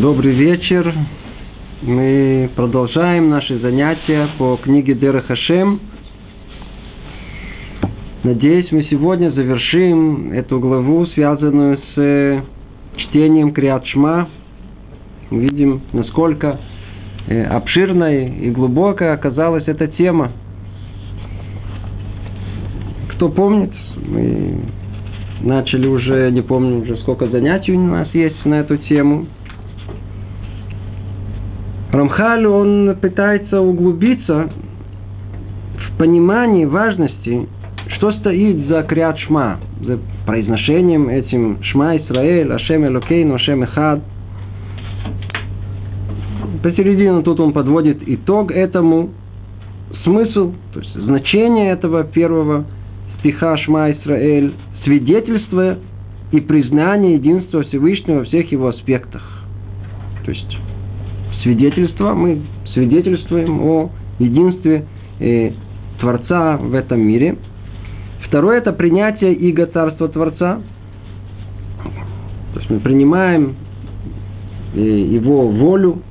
Добрый вечер. Мы продолжаем наши занятия по книге Дера Хашем. Надеюсь, мы сегодня завершим эту главу, связанную с чтением Криат Шма. Видим, насколько э, обширной и глубокой оказалась эта тема. Кто помнит, мы начали уже, не помню уже сколько занятий у нас есть на эту тему – Рамхаль, он пытается углубиться в понимании важности, что стоит за крят шма, за произношением этим шма Исраэль, Ашем Элокейну, Ашем Эхад. Посередине тут он подводит итог этому, смысл, то есть значение этого первого стиха Шма Исраэль, свидетельство и признание единства Всевышнего во всех его аспектах. То есть свидетельство, мы свидетельствуем о единстве э, Творца в этом мире. Второе – это принятие иго Царства Творца. То есть мы принимаем э, его волю,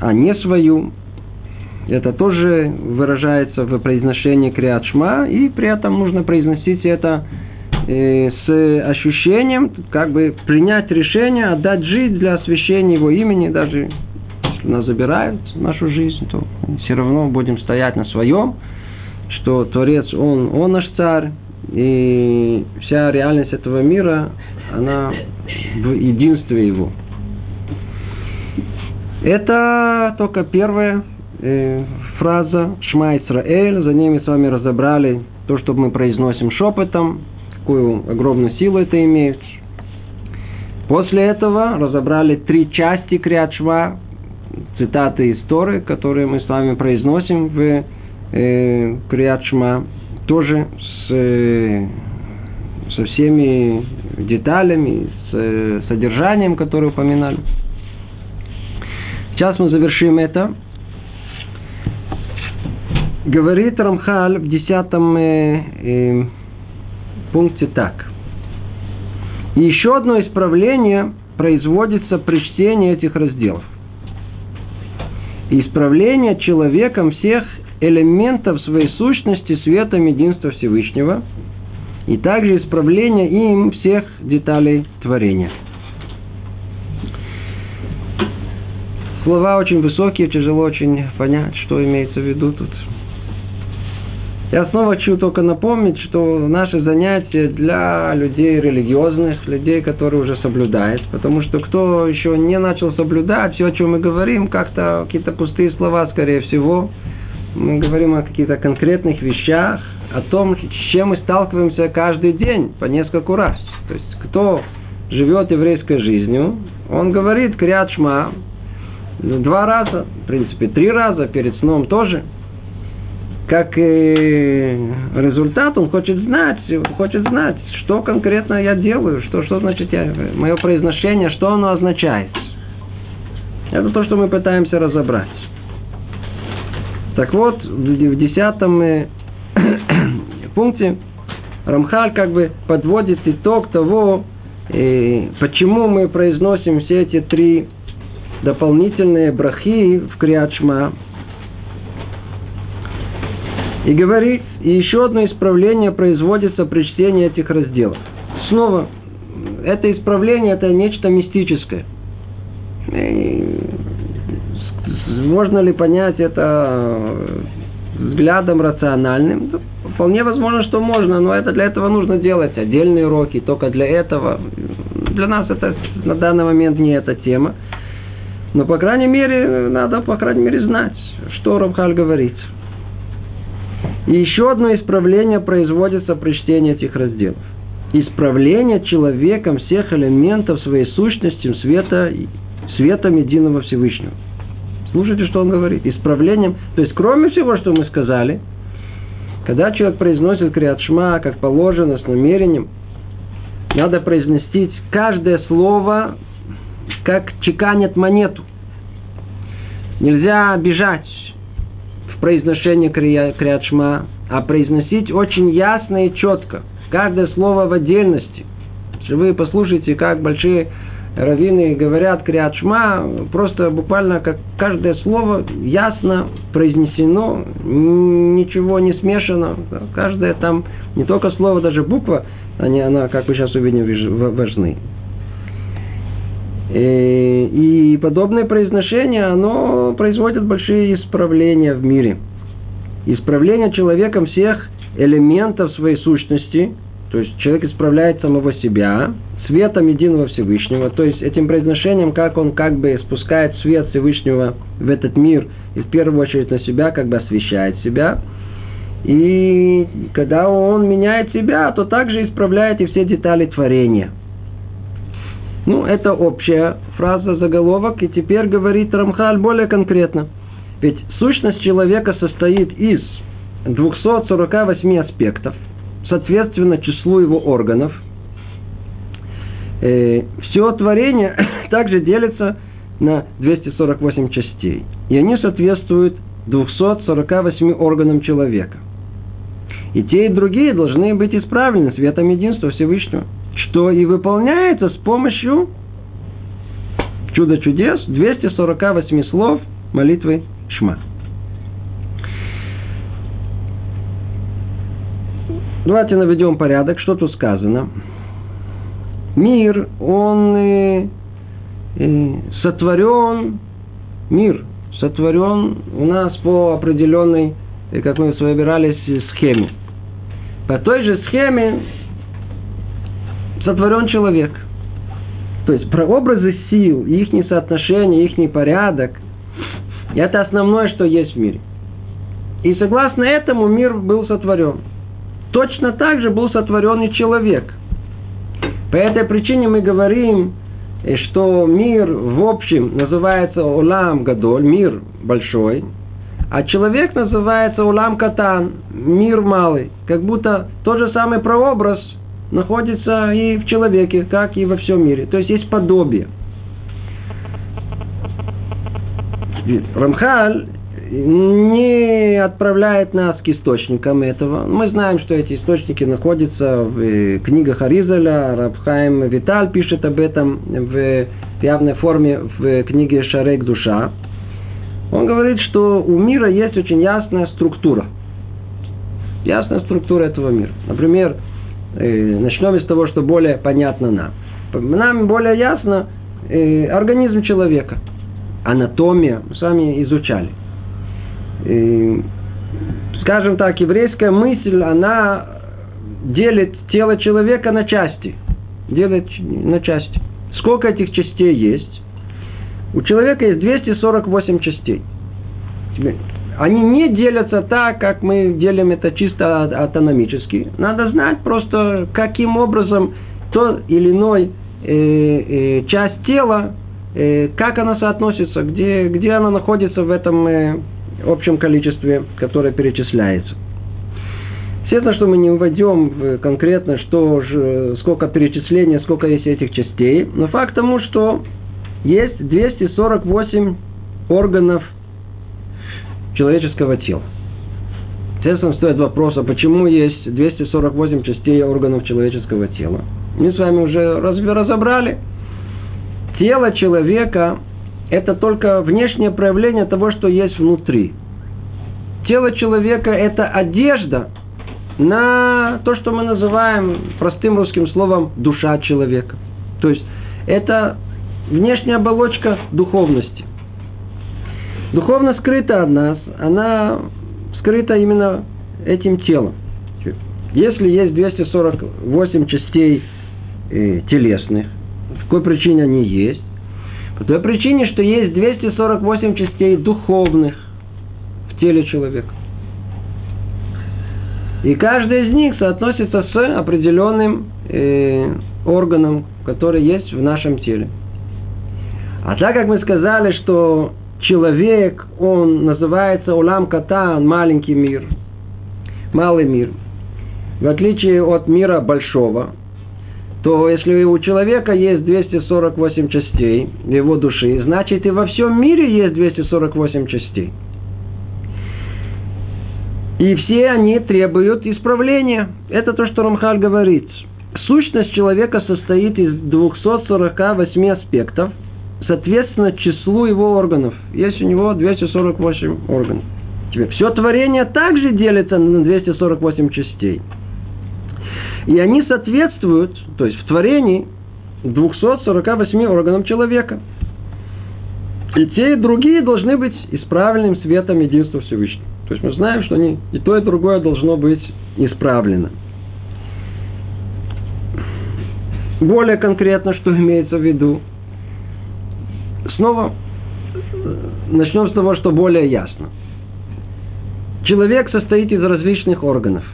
а не свою. Это тоже выражается в произношении Криат Шма, и при этом нужно произносить это с ощущением, как бы принять решение, отдать жизнь для освящения его имени, даже если нас забирают нашу жизнь, то все равно будем стоять на своем, что Творец, Он, Он наш царь, и вся реальность этого мира, она в единстве Его. Это только первая э, фраза Шма Исраэль, за ними с вами разобрали то, что мы произносим шепотом, какую огромную силу это имеет. После этого разобрали три части Криадшва, цитаты из Торы, которые мы с вами произносим в э, Криадшма, тоже с, э, со всеми деталями, с э, содержанием, которое упоминали. Сейчас мы завершим это. Говорит Рамхаль в десятом э, э, пункте так. И еще одно исправление производится при чтении этих разделов. Исправление человеком всех элементов своей сущности светом единства Всевышнего, и также исправление им всех деталей творения. Слова очень высокие, тяжело очень понять, что имеется в виду тут. Я снова хочу только напомнить, что наши занятия для людей религиозных, людей, которые уже соблюдают. Потому что кто еще не начал соблюдать, все, о чем мы говорим, как-то какие-то пустые слова, скорее всего. Мы говорим о каких-то конкретных вещах, о том, с чем мы сталкиваемся каждый день, по нескольку раз. То есть, кто живет еврейской жизнью, он говорит крят шма два раза, в принципе, три раза перед сном тоже – как результат, он хочет знать, хочет знать, что конкретно я делаю, что, что значит я, мое произношение, что оно означает. Это то, что мы пытаемся разобрать. Так вот, в десятом э, пункте Рамхаль как бы подводит итог того, э, почему мы произносим все эти три дополнительные брахи в Криачма, и говорит, и еще одно исправление производится при чтении этих разделов. Снова, это исправление, это нечто мистическое. И можно ли понять это взглядом рациональным? Вполне возможно, что можно, но это для этого нужно делать отдельные уроки, только для этого. Для нас это на данный момент не эта тема. Но, по крайней мере, надо, по крайней мере, знать, что Рамхаль говорит. И еще одно исправление производится при чтении этих разделов. Исправление человеком всех элементов своей сущности света, светом единого Всевышнего. Слушайте, что он говорит. Исправлением, то есть кроме всего, что мы сказали, когда человек произносит криатшма, как положено, с намерением, надо произносить каждое слово, как чеканят монету. Нельзя бежать произношение криатшма, а произносить очень ясно и четко. Каждое слово в отдельности. Если вы послушайте, как большие раввины говорят криат шма, просто буквально как каждое слово ясно произнесено, ничего не смешано. Каждое там, не только слово, даже буква, они, она, как вы сейчас увидим, важны. Э, и подобное произношение, оно производит большие исправления в мире. Исправление человеком всех элементов своей сущности, то есть человек исправляет самого себя, светом единого Всевышнего, то есть этим произношением, как он как бы спускает свет Всевышнего в этот мир и в первую очередь на себя, как бы освещает себя. И когда он меняет себя, то также исправляет и все детали творения – ну, это общая фраза, заголовок, и теперь говорит Рамхаль более конкретно. Ведь сущность человека состоит из 248 аспектов, соответственно числу его органов. Э, Все творение также делится на 248 частей. И они соответствуют 248 органам человека. И те, и другие должны быть исправлены светом единства Всевышнего что и выполняется с помощью чудо чудес 248 слов молитвы Шма. Давайте наведем порядок, что тут сказано. Мир, он э, э, сотворен, мир сотворен у нас по определенной, э, как мы выбирались, схеме. По той же схеме сотворен человек. То есть прообразы сил, их соотношение, их порядок, это основное, что есть в мире. И согласно этому мир был сотворен. Точно так же был сотворен и человек. По этой причине мы говорим, э, что мир в общем называется Улам Гадоль, мир большой, а человек называется Улам Катан, мир малый. Как будто тот же самый прообраз – находится и в человеке, как и во всем мире. То есть есть подобие. Рамхаль не отправляет нас к источникам этого. Мы знаем, что эти источники находятся в э, книгах Аризаля, Рабхайм Виталь пишет об этом в явной форме в книге Шарек Душа. Он говорит, что у мира есть очень ясная структура. Ясная структура этого мира. Например, начнем с того, что более понятно нам. Нам более ясно э, организм человека. Анатомия мы с вами изучали. Э, скажем так, еврейская мысль, она делит тело человека на части. Делит на части. Сколько этих частей есть? У человека есть 248 частей. Они не делятся так, как мы делим это чисто атономически. Надо знать просто, каким образом то или иной э, э, часть тела, э, как она соотносится, где, где она находится в этом э, общем количестве, которое перечисляется. Естественно, что мы не вводим конкретно, что же, сколько перечислений, сколько есть этих частей. Но факт тому, что есть 248 органов человеческого тела. Естественно, стоит вопрос, а почему есть 248 частей органов человеческого тела? Мы с вами уже разобрали. Тело человека – это только внешнее проявление того, что есть внутри. Тело человека – это одежда на то, что мы называем простым русским словом душа человека. То есть это внешняя оболочка духовности. Духовно скрыта от нас, она скрыта именно этим телом. Если есть 248 частей э, телесных, по какой причине они есть? По той причине, что есть 248 частей духовных в теле человека. И каждая из них соотносится с определенным э, органом, который есть в нашем теле. А так как мы сказали, что человек, он называется улам катан, маленький мир, малый мир. В отличие от мира большого, то если у человека есть 248 частей его души, значит и во всем мире есть 248 частей. И все они требуют исправления. Это то, что Рамхаль говорит. сущность человека состоит из 248 аспектов, соответственно, числу его органов. Есть у него 248 органов. Теперь, все творение также делится на 248 частей. И они соответствуют, то есть в творении 248 органам человека. И те, и другие должны быть исправленным светом единства Всевышнего. То есть мы знаем, что они, и то, и другое должно быть исправлено. Более конкретно, что имеется в виду. Снова начнем с того, что более ясно. Человек состоит из различных органов.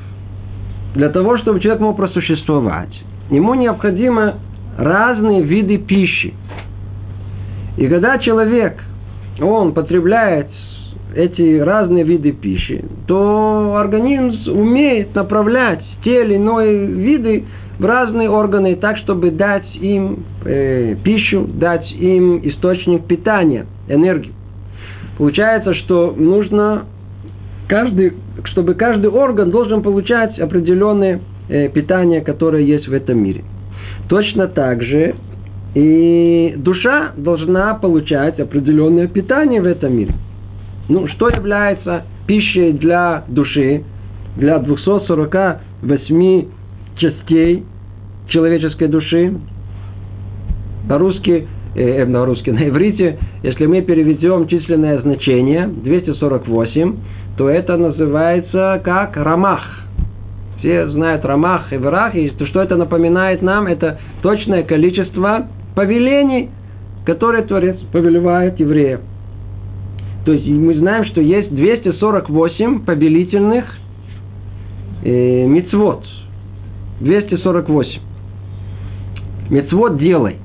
Для того, чтобы человек мог просуществовать, ему необходимы разные виды пищи. И когда человек, он потребляет эти разные виды пищи, то организм умеет направлять те или иные виды в разные органы так, чтобы дать им э, пищу, дать им источник питания, энергию. Получается, что нужно каждый, чтобы каждый орган должен получать определенное э, питание, которое есть в этом мире. Точно так же и душа должна получать определенное питание в этом мире. Ну, что является пищей для души, для 248 частей человеческой души? По-русски, э, на русский, на иврите, если мы переведем численное значение 248, то это называется как рамах. Все знают рамах и верах, и что это напоминает нам, это точное количество повелений, которые Творец повелевает евреям. То есть мы знаем, что есть 248 повелительных э, мицвод. 248. Мицвод делай.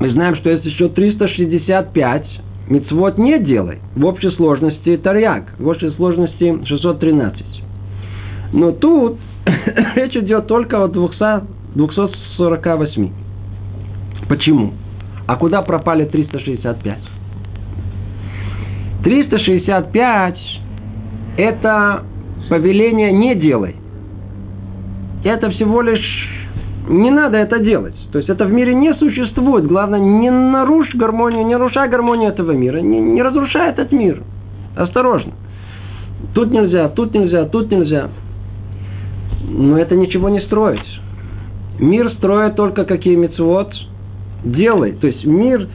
Мы знаем, что есть еще 365 мицвод не делай. В общей сложности тарьяк. В общей сложности 613. Но тут речь идет только о 200, 248. Почему? А куда пропали 365? 365 это повеление не делай. Это всего лишь не надо это делать. То есть это в мире не существует. Главное, не нарушь гармонию, не нарушай гармонию этого мира. Не, не разрушай этот мир. Осторожно. Тут нельзя, тут нельзя, тут нельзя. Но это ничего не строить. Мир строит только какие мецвод делай. То есть мир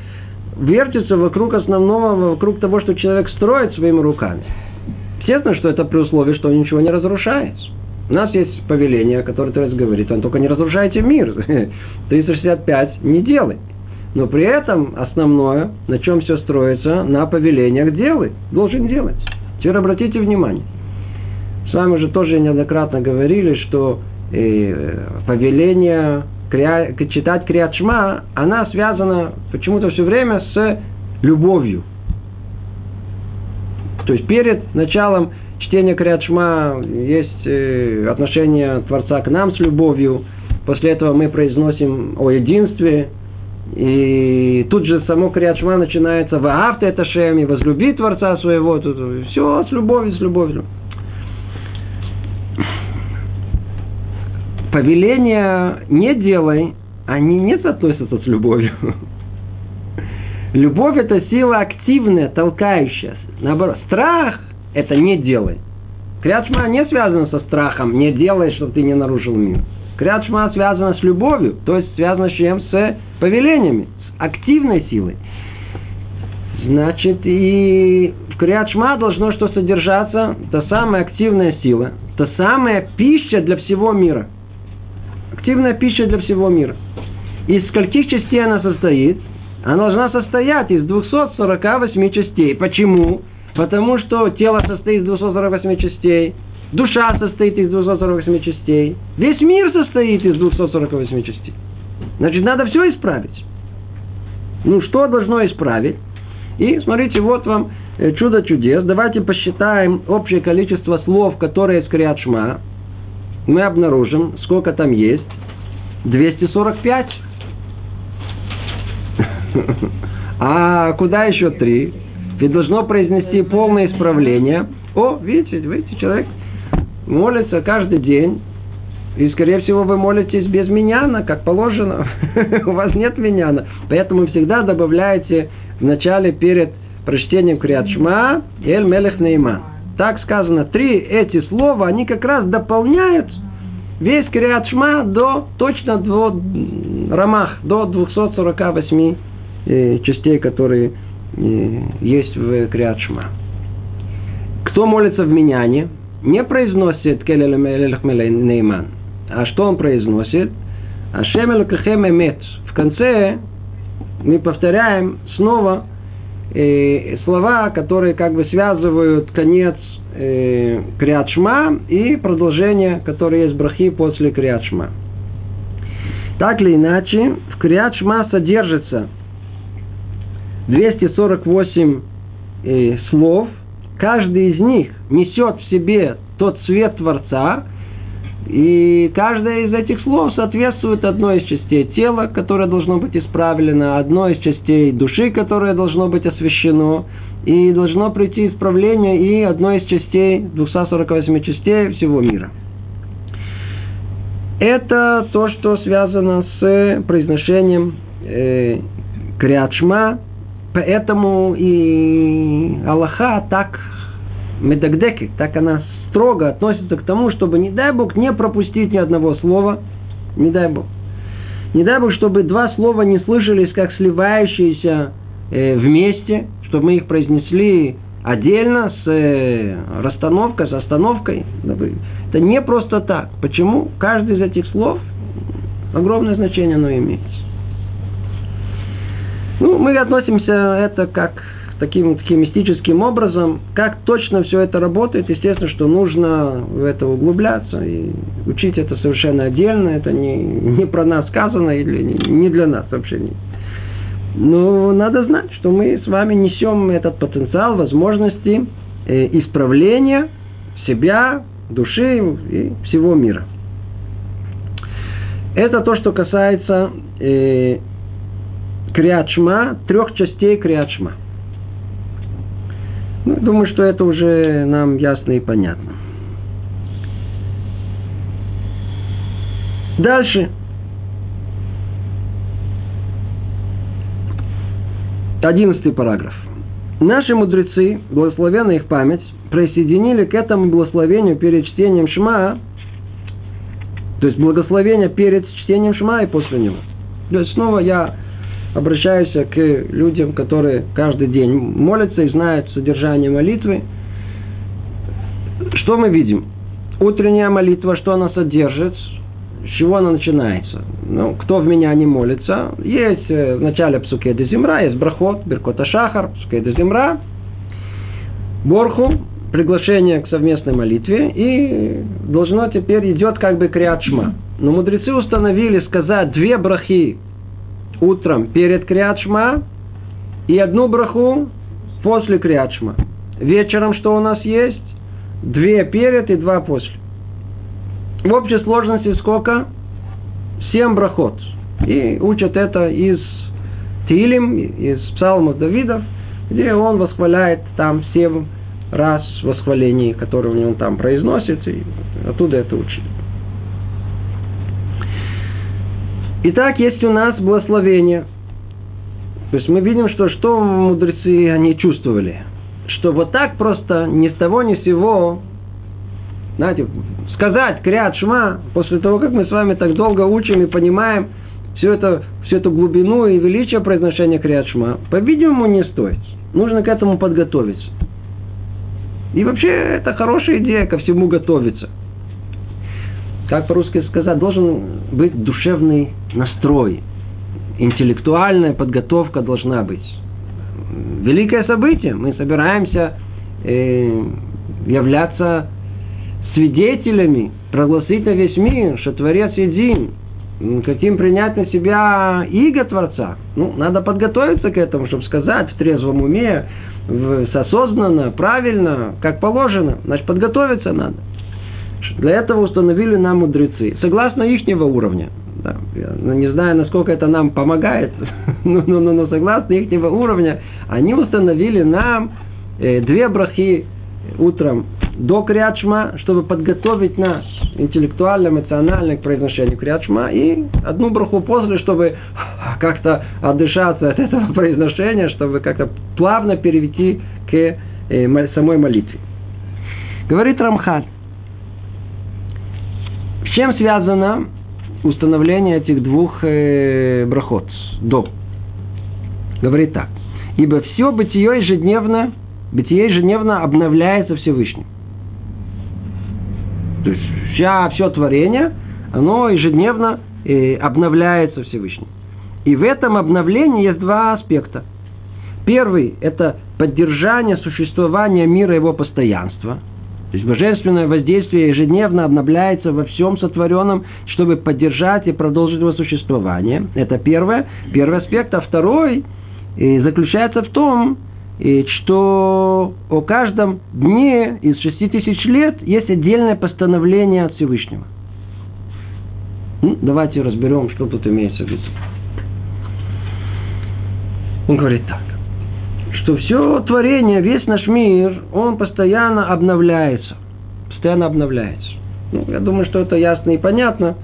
вертится вокруг основного, вокруг того, что человек строит своими руками. Естественно, что это при условии, что он ничего не разрушает. У нас есть повеление, которое Творец говорит, он только не разрушайте мир. 365 не делай. Но при этом основное, на чем все строится, на повелениях делай. Должен делать. Теперь обратите внимание. С вами же тоже неоднократно говорили, что э, повеление кря, читать Криачма, она связана почему-то все время с любовью. То есть перед началом чтения Криачма есть э, отношение Творца к нам с любовью. После этого мы произносим о единстве. И тут же само Криачма начинается в авто это шеми, возлюби Творца своего. Тут, все с любовью, с любовью. повеления не делай, они не соотносятся с любовью. Любовь – это сила активная, толкающая. Наоборот, страх – это не делай. Крячма не связана со страхом, не делай, чтобы ты не нарушил мир. Крячма связана с любовью, то есть связана с чем? С повелениями, с активной силой. Значит, и в Криачма должно что содержаться? Та самая активная сила, та самая пища для всего мира – активная пища для всего мира. Из скольких частей она состоит? Она должна состоять из 248 частей. Почему? Потому что тело состоит из 248 частей, душа состоит из 248 частей, весь мир состоит из 248 частей. Значит, надо все исправить. Ну, что должно исправить? И смотрите, вот вам э, чудо чудес. Давайте посчитаем общее количество слов, которые из Криат Шма мы обнаружим, сколько там есть. 245. А куда еще три? Ведь должно произнести полное исправление. О, видите, видите, человек молится каждый день И, скорее всего, вы молитесь без миняна, как положено. У вас нет миняна. Поэтому всегда добавляете в начале перед прочтением Криат Шма Эль Мелех Нейман. Так сказано, три эти слова, они как раз дополняют весь Криат Шма до, точно до Рамах, до 248 э, частей, которые есть в Криат Шма. Кто молится в Миняне, не произносит Нейман. А что он произносит? Ашем Элокахем Эмет. В конце мы повторяем снова э, слова, которые как бы связывают конец э, Криадшма и продолжение, которое есть брахи после Криадшма. Так или иначе, в Криадшма содержится 248 э, слов. Каждый из них несет в себе тот цвет Творца – и каждое из этих слов соответствует одной из частей тела, которое должно быть исправлено, одной из частей души, которое должно быть освящено, и должно прийти исправление и одной из частей, 248 частей всего мира. Это то, что связано с произношением э, Криадшма, поэтому и Аллаха так медагдеки, так она строго относится к тому, чтобы, не дай Бог, не пропустить ни одного слова, не дай Бог. Не дай Бог, чтобы два слова не слышались как сливающиеся э, вместе, чтобы мы их произнесли отдельно, с э, расстановкой, с остановкой. Это не просто так. Почему? Каждый из этих слов огромное значение оно имеет. Ну, мы относимся это как таким, таким мистическим образом. Как точно все это работает, естественно, что нужно в это углубляться и учить это совершенно отдельно. Это не, не про нас сказано или не, не для нас вообще. Не. Но надо знать, что мы с вами несем этот потенциал, возможности э, исправления себя, души и всего мира. Это то, что касается э, Криачма, трех частей Криачма – ну, думаю, что это уже нам ясно и понятно. Дальше. Одиннадцатый параграф. Наши мудрецы, благословенная их память, присоединили к этому благословению перед чтением Шма, то есть благословение перед чтением Шма и после него. То есть снова я обращаюсь к людям, которые каждый день молятся и знают содержание молитвы. Что мы видим? Утренняя молитва, что она содержит, с чего она начинается? Ну, кто в меня не молится? Есть э, в начале псуке де земра, есть брахот, беркота шахар, псуке де земра, борху, приглашение к совместной молитве, и должно теперь идет как бы криат шма. Но мудрецы установили сказать две брахи утром перед Криадшма и одну браху после Криадшма. Вечером что у нас есть? Две перед и два после. В общей сложности сколько? Семь брахот. И учат это из Тилим, из псалмов Давидов, где он восхваляет там семь раз восхвалений, которые он там произносит, и оттуда это учит. Итак, есть у нас благословение. То есть мы видим, что что мудрецы они чувствовали. Что вот так просто ни с того ни с сего, знаете, сказать крят шма, после того, как мы с вами так долго учим и понимаем всю, это, всю эту глубину и величие произношения крят шма, по-видимому, не стоит. Нужно к этому подготовиться. И вообще, это хорошая идея ко всему готовиться как по-русски сказать, должен быть душевный настрой. Интеллектуальная подготовка должна быть. Великое событие. Мы собираемся э, являться свидетелями, прогласить на весь мир, что Творец един. Хотим принять на себя иго Творца. Ну, надо подготовиться к этому, чтобы сказать в трезвом уме, в, осознанно, правильно, как положено. Значит, подготовиться надо. Для этого установили нам мудрецы, согласно ихнего уровня. Да, я ну, не знаю, насколько это нам помогает, но, но, но, но согласно ихнего уровня, они установили нам э, две брахи утром до Криачма, чтобы подготовить нас интеллектуально, эмоционально к произношению Криачма, и одну браху после, чтобы как-то отдышаться от этого произношения, чтобы как-то плавно перейти к э, самой молитве. Говорит Рамхан, с чем связано установление этих двух э, брахот до? Говорит так. Ибо все бытие ежедневно, бытие ежедневно обновляется Всевышним. То есть вся, все творение, оно ежедневно э, обновляется Всевышним. И в этом обновлении есть два аспекта. Первый – это поддержание существования мира его постоянства – то есть божественное воздействие ежедневно обновляется во всем сотворенном, чтобы поддержать и продолжить его существование. Это первое, первый аспект. А второй э, заключается в том, э, что о каждом дне из шести тысяч лет есть отдельное постановление от Всевышнего. Ну, давайте разберем, что тут имеется в виду. Он говорит так что все творение, весь наш мир, он постоянно обновляется. Постоянно обновляется. Ну, я думаю, что это ясно и понятно.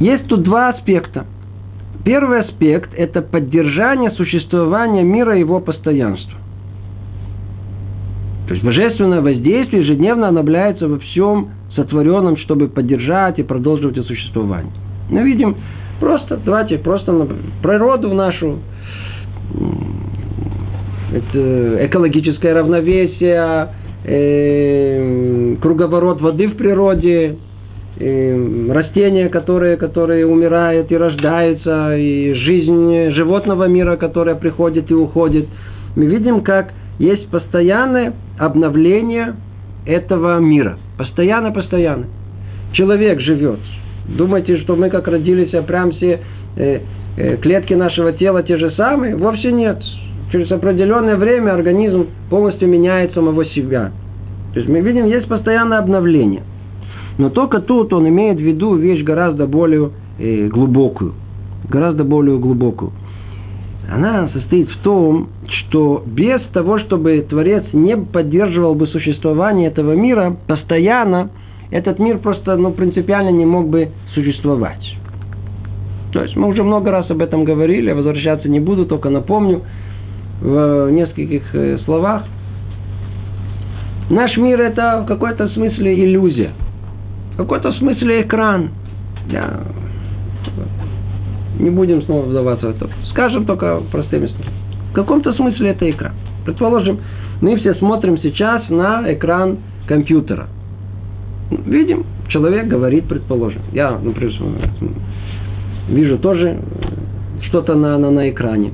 Есть тут два аспекта. Первый аспект – это поддержание существования мира и его постоянства. То есть божественное воздействие ежедневно обновляется во всем сотворенном, чтобы поддержать и продолжить существование. Мы видим просто, давайте просто природу нашу, это экологическое равновесие, э, круговорот воды в природе, э, растения, которые, которые умирают и рождаются, и жизнь животного мира, которая приходит и уходит. Мы видим, как есть постоянное обновление этого мира. Постоянно, постоянно. Человек живет. Думаете, что мы как родились, а прям все э, э, клетки нашего тела те же самые? Вовсе нет через определенное время организм полностью меняет самого себя. То есть мы видим, есть постоянное обновление. Но только тут он имеет в виду вещь гораздо более э, глубокую. Гораздо более глубокую. Она состоит в том, что без того, чтобы Творец не поддерживал бы существование этого мира, постоянно этот мир просто ну, принципиально не мог бы существовать. То есть мы уже много раз об этом говорили, возвращаться не буду, только напомню – в нескольких э, словах. Наш мир это в какой-то смысле иллюзия. В какой-то смысле экран. Я... Не будем снова вдаваться в это. Скажем только простыми словами. В каком-то смысле это экран. Предположим, мы все смотрим сейчас на экран компьютера. Видим, человек говорит, предположим. Я, например, вижу тоже что-то на, на, на экране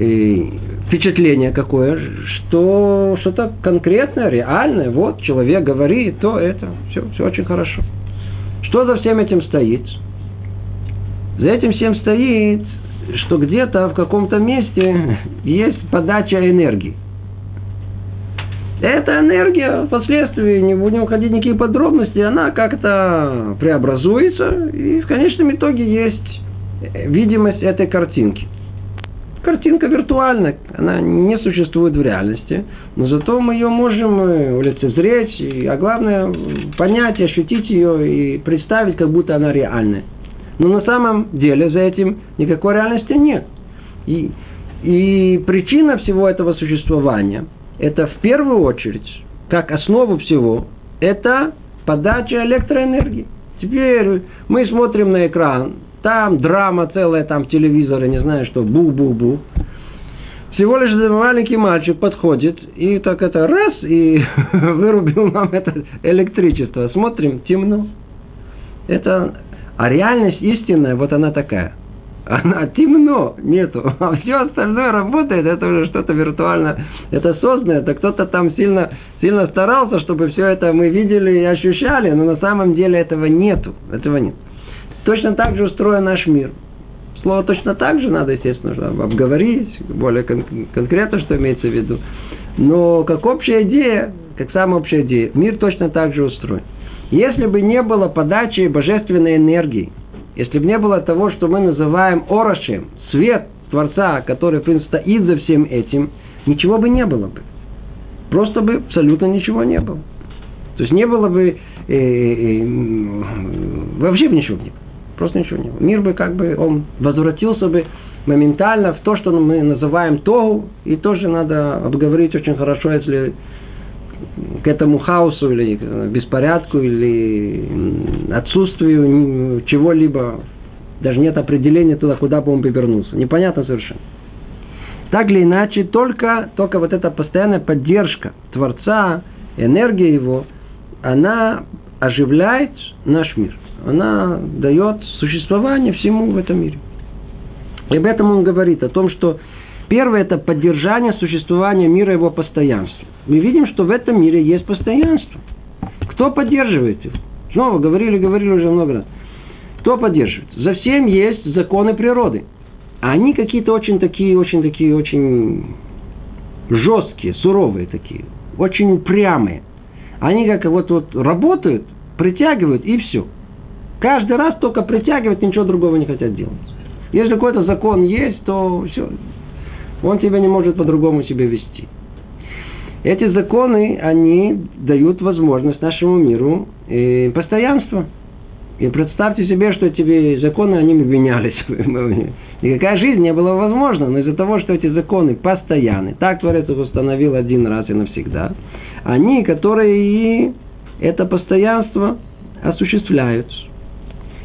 впечатление какое, что что-то конкретное, реальное, вот человек говорит, то это, все, все очень хорошо. Что за всем этим стоит? За этим всем стоит, что где-то в каком-то месте есть подача энергии. Эта энергия впоследствии, не будем уходить в никакие подробности, она как-то преобразуется, и в конечном итоге есть видимость этой картинки – картинка виртуальная, она не существует в реальности, но зато мы ее можем улицезреть, и, а главное понять, ощутить ее и представить, как будто она реальная. Но на самом деле за этим никакой реальности нет. И, и причина всего этого существования – это в первую очередь, как основу всего, это подача электроэнергии. Теперь мы смотрим на экран, там драма целая, там телевизоры, не знаю что, бу-бу-бу. Всего лишь маленький мальчик подходит и так это раз и вырубил нам это электричество. Смотрим, темно. Это, а реальность истинная, вот она такая. Она темно, нету. А все остальное работает, это уже что-то виртуально. Это созданное, это кто-то там сильно, сильно старался, чтобы все это мы видели и ощущали, но на самом деле этого нету. Этого нет. Точно так же устроен наш мир. Слово точно так же надо, естественно, обговорить, более кон- конкретно, что имеется в виду. Но как общая идея, как самая общая идея, мир точно так же устроен. Если бы не было подачи божественной энергии, если бы не было того, что мы называем орошем, свет Творца, который, в принципе, стоит за всем этим, ничего бы не было бы. просто бы абсолютно ничего не было. То есть не было бы э, э, вообще бы ничего не было. Просто ничего не было. Мир бы как бы, он возвратился бы моментально в то, что мы называем Тогу, и тоже надо обговорить очень хорошо, если к этому хаосу или беспорядку или отсутствию чего-либо, даже нет определения туда, куда бы он повернулся. Непонятно совершенно. Так или иначе, только, только вот эта постоянная поддержка Творца, энергия его, она оживляет наш мир. Она дает существование всему в этом мире. И об этом он говорит, о том, что первое – это поддержание существования мира его постоянства. Мы видим, что в этом мире есть постоянство. Кто поддерживает его? Снова говорили, говорили уже много раз. Кто поддерживает? За всем есть законы природы. А они какие-то очень такие, очень такие, очень жесткие, суровые такие, очень упрямые. Они как вот, вот работают, притягивают и все. Каждый раз только притягивают, ничего другого не хотят делать. Если какой-то закон есть, то все. Он тебя не может по-другому себя вести. Эти законы, они дают возможность нашему миру э, постоянства. И представьте себе, что эти законы, они менялись. Никакая жизнь не была возможна, но из-за того, что эти законы постоянны, так Творец их установил один раз и навсегда, они, которые и это постоянство осуществляют.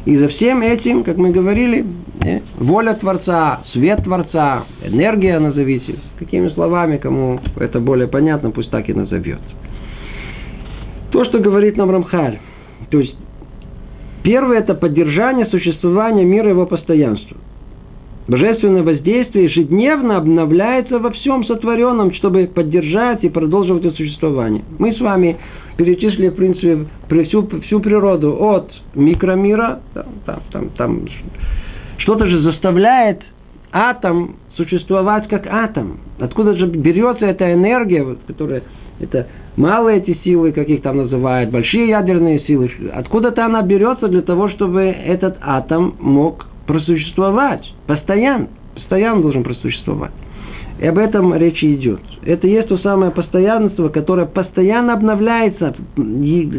И за всем этим, как мы говорили, э, воля Творца, свет Творца, энергия назовите, какими словами, кому это более понятно, пусть так и назовет. То, что говорит нам Рамхаль, то есть первое это поддержание существования мира и его постоянства. Божественное воздействие ежедневно обновляется во всем сотворенном, чтобы поддержать и продолжить это существование. Мы с вами перечислили, в принципе, всю, всю природу от микромира, там, там, там, там что-то же заставляет атом существовать как атом. Откуда же берется эта энергия, которая это малые эти силы, как их там называют, большие ядерные силы. Откуда-то она берется для того, чтобы этот атом мог просуществовать постоянно. Постоянно должен просуществовать. И об этом речь идет. Это есть то самое постоянство, которое постоянно обновляется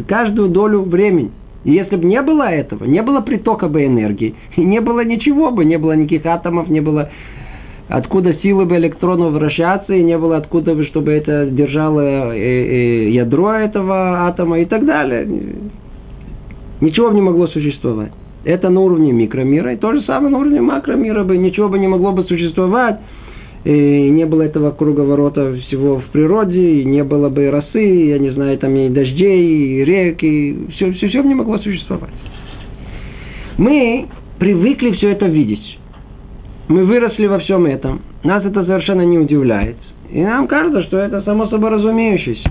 каждую долю времени. И если бы не было этого, не было притока бы энергии, и не было ничего бы, не было никаких атомов, не было откуда силы бы электронов вращаться, и не было откуда бы, чтобы это держало э, э, ядро этого атома и так далее. Ничего бы не могло существовать. Это на уровне микромира, и то же самое на уровне макромира бы ничего бы не могло бы существовать, и не было этого круговорота всего в природе, и не было бы и росы, я не знаю, там и дождей, и рек, и все, все, все не могло существовать. Мы привыкли все это видеть. Мы выросли во всем этом. Нас это совершенно не удивляет. И нам кажется, что это само собой разумеющееся.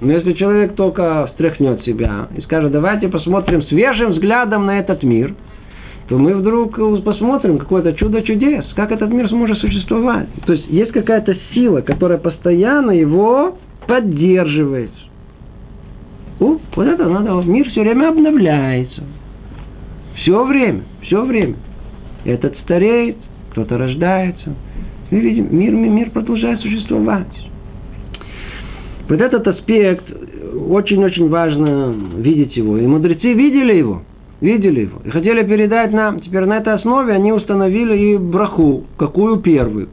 Но если человек только встряхнет себя и скажет, давайте посмотрим свежим взглядом на этот мир, то мы вдруг посмотрим какое-то чудо чудес, как этот мир сможет существовать. То есть есть какая-то сила, которая постоянно его поддерживает. О, вот это надо, мир все время обновляется. Все время, все время. Этот стареет, кто-то рождается. Мы видим, мир, мир продолжает существовать. Вот этот аспект очень-очень важно видеть его. И мудрецы видели его. Видели его. И хотели передать нам. Теперь на этой основе они установили и браху. Какую первую?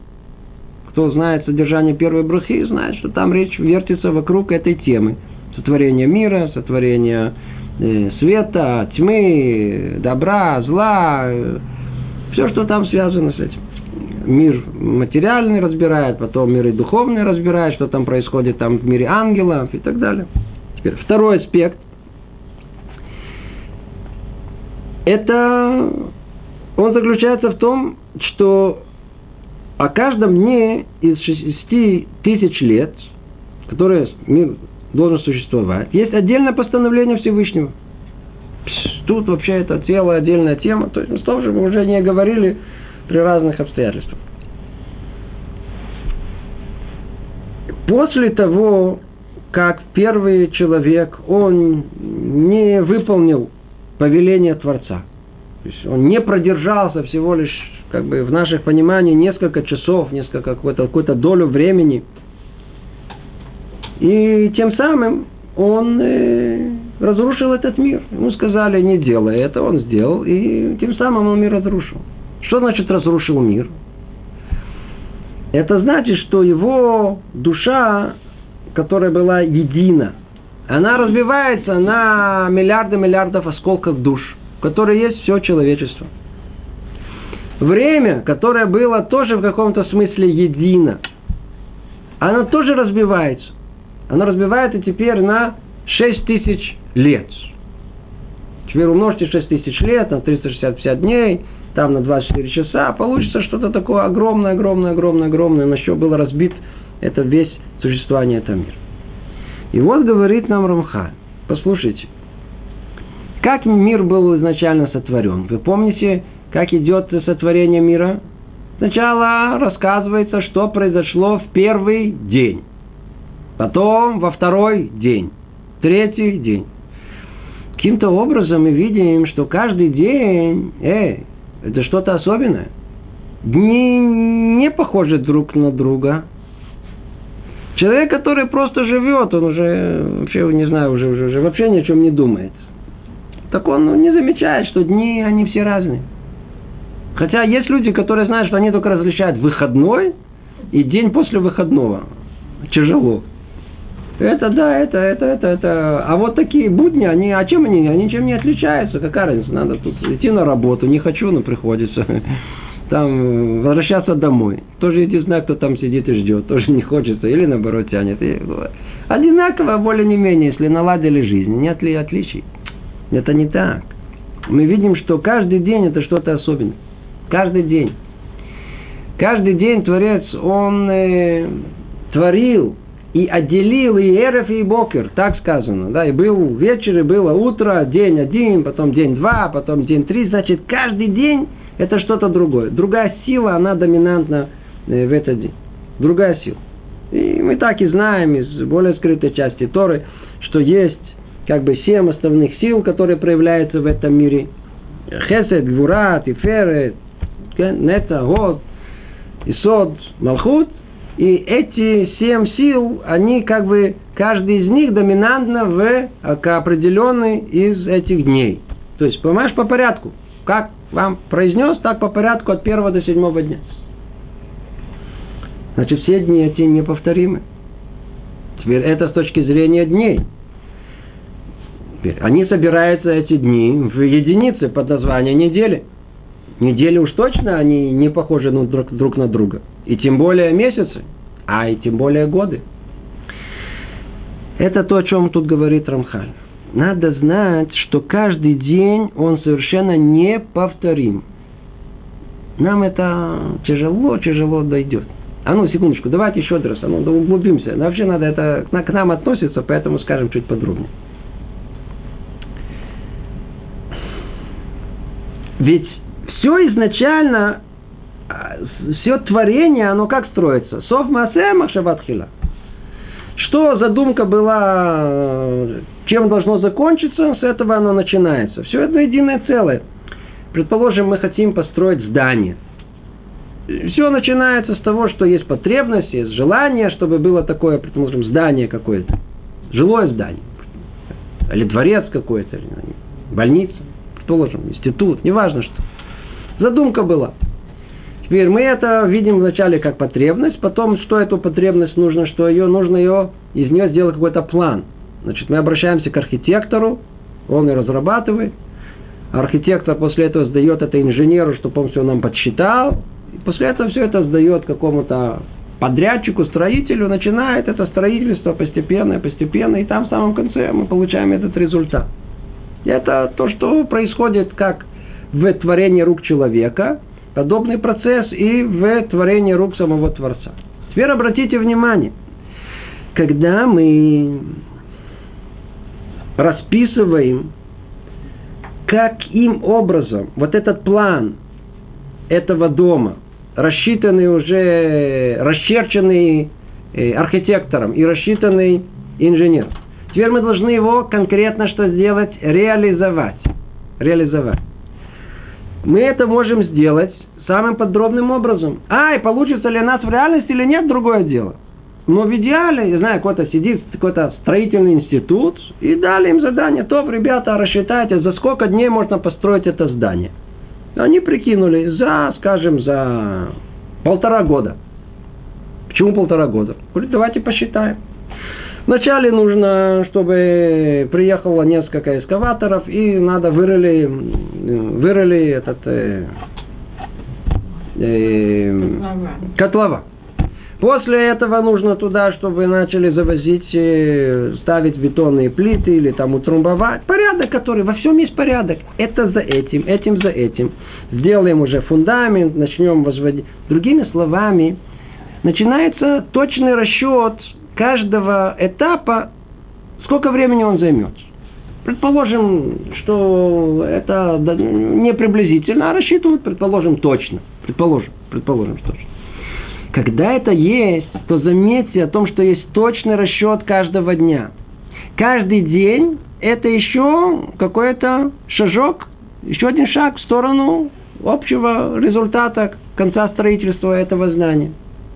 Кто знает содержание первой брахи, знает, что там речь вертится вокруг этой темы. Сотворение мира, сотворение э, света, тьмы, добра, зла. Э, все, что там связано с этим мир материальный разбирает, потом мир и духовный разбирает, что там происходит там в мире ангелов и так далее. Теперь второй аспект. Это он заключается в том, что о каждом дне из шести тысяч лет, которые мир должен существовать, есть отдельное постановление Всевышнего. Тут вообще это целая отдельная тема. То есть, мы тоже уже не говорили при разных обстоятельствах. После того, как первый человек, он не выполнил повеление Творца, то есть он не продержался всего лишь, как бы в наших пониманиях, несколько часов, несколько какую-то какую долю времени И тем самым он э, разрушил этот мир. Ему сказали, не делай это, он сделал, и тем самым он мир разрушил. Что значит разрушил мир? Это значит, что его душа, которая была едина, она разбивается на миллиарды миллиардов осколков душ, в которой есть все человечество. Время, которое было тоже в каком-то смысле едино, оно тоже разбивается. Оно разбивается теперь на 6 тысяч лет. Теперь умножьте 6 тысяч лет на 365 дней, там на 24 часа, получится что-то такое огромное, огромное, огромное, огромное, на что было разбит это весь существование этого мира. И вот говорит нам Рамха, послушайте, как мир был изначально сотворен? Вы помните, как идет сотворение мира? Сначала рассказывается, что произошло в первый день, потом во второй день, третий день. Каким-то образом мы видим, что каждый день, э, это что-то особенное. Дни не похожи друг на друга. Человек, который просто живет, он уже, вообще, не знаю, уже, уже, уже вообще ни о чем не думает. Так он ну, не замечает, что дни, они все разные. Хотя есть люди, которые знают, что они только различают выходной и день после выходного. Тяжело. Это да, это, это, это, это. А вот такие будни, они, а чем они? Они ничем не отличаются. Какая разница? Надо тут идти на работу. Не хочу, но приходится. Там возвращаться домой. Тоже иди знаю, кто там сидит и ждет. Тоже не хочется. Или наоборот тянет. И, одинаково, более не менее, если наладили жизнь. Нет ли отличий? Это не так. Мы видим, что каждый день это что-то особенное. Каждый день. Каждый день Творец, он э, творил и отделил и Эреф, и Бокер, так сказано, да, и был вечер, и было утро, день один, потом день два, потом день три, значит, каждый день это что-то другое. Другая сила, она доминантна э, в этот день. Другая сила. И мы так и знаем из более скрытой части Торы, что есть как бы семь основных сил, которые проявляются в этом мире. Хесед, Гвурат, Иферет, Нета, Год, Исод, Малхут – и эти семь сил, они как бы, каждый из них доминантно в определенный из этих дней. То есть, понимаешь, по порядку. Как вам произнес, так по порядку от первого до седьмого дня. Значит, все дни эти неповторимы. Теперь это с точки зрения дней. Теперь, они собираются, эти дни, в единицы под названием недели. Недели уж точно они не похожи друг, друг на друга. И тем более месяцы, а и тем более годы. Это то, о чем тут говорит Рамхаль. Надо знать, что каждый день он совершенно неповторим. Нам это тяжело, тяжело дойдет. А ну, секундочку, давайте еще раз, а ну, да углубимся. Вообще надо это к нам относится, поэтому скажем чуть подробнее. Ведь все изначально, а, все творение, оно как строится? Сов Масе Махшабатхила. Что задумка была, чем должно закончиться, с этого оно начинается. Все это единое целое. Предположим, мы хотим построить здание. Все начинается с того, что есть потребность, есть желание, чтобы было такое, предположим, здание какое-то. Жилое здание. Или дворец какой-то, больница, предположим, институт, неважно что. Задумка была. Теперь мы это видим вначале как потребность, потом что эту потребность нужно, что ее нужно ее, из нее сделать какой-то план. Значит, мы обращаемся к архитектору, он и разрабатывает. Архитектор после этого сдает это инженеру, чтобы он все нам подсчитал. И после этого все это сдает какому-то подрядчику, строителю, начинает это строительство постепенно, постепенно, и там в самом конце мы получаем этот результат. Это то, что происходит как в творении рук человека, подобный процесс и в творении рук самого Творца. Теперь обратите внимание, когда мы расписываем, каким образом вот этот план этого дома, рассчитанный уже, расчерченный э, архитектором и рассчитанный инженером. Теперь мы должны его конкретно что сделать? Реализовать. Реализовать мы это можем сделать самым подробным образом. А, и получится ли у нас в реальности или нет, другое дело. Но в идеале, я знаю, какой-то сидит какой-то строительный институт и дали им задание. То, ребята, рассчитайте, за сколько дней можно построить это здание. Они прикинули за, скажем, за полтора года. Почему полтора года? Говорит, давайте посчитаем. Вначале нужно, чтобы приехало несколько эскаваторов, и надо вырыли, вырыли этот э, э, котлова. После этого нужно туда, чтобы начали завозить, э, ставить бетонные плиты или там утрамбовать. Порядок, который, во всем есть порядок. Это за этим, этим за этим. Сделаем уже фундамент, начнем возводить. Другими словами, начинается точный расчет каждого этапа, сколько времени он займет. Предположим, что это не приблизительно, а рассчитывают, предположим, точно. Предположим, предположим, точно. Когда это есть, то заметьте о том, что есть точный расчет каждого дня. Каждый день это еще какой-то шажок, еще один шаг в сторону общего результата конца строительства этого здания.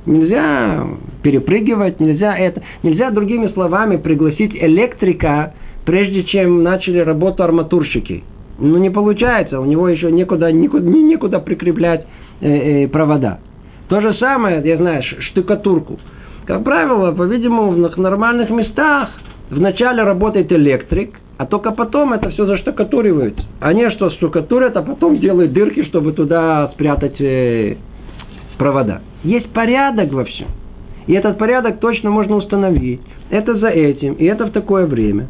Нельзя перепрыгивать, нельзя это. Нельзя другими словами пригласить электрика, прежде чем начали работу арматурщики. Ну, не получается, у него еще некуда, некуда, некуда прикреплять э, э, провода. То же самое, я знаю, штукатурку. Как правило, по-видимому, в нормальных местах вначале работает электрик, а только потом это все заштукатуривают. Они что, штукатурят, а потом делают дырки, чтобы туда спрятать э, провода. Есть порядок во всем. И этот порядок точно можно установить. Это за этим, и это в такое время.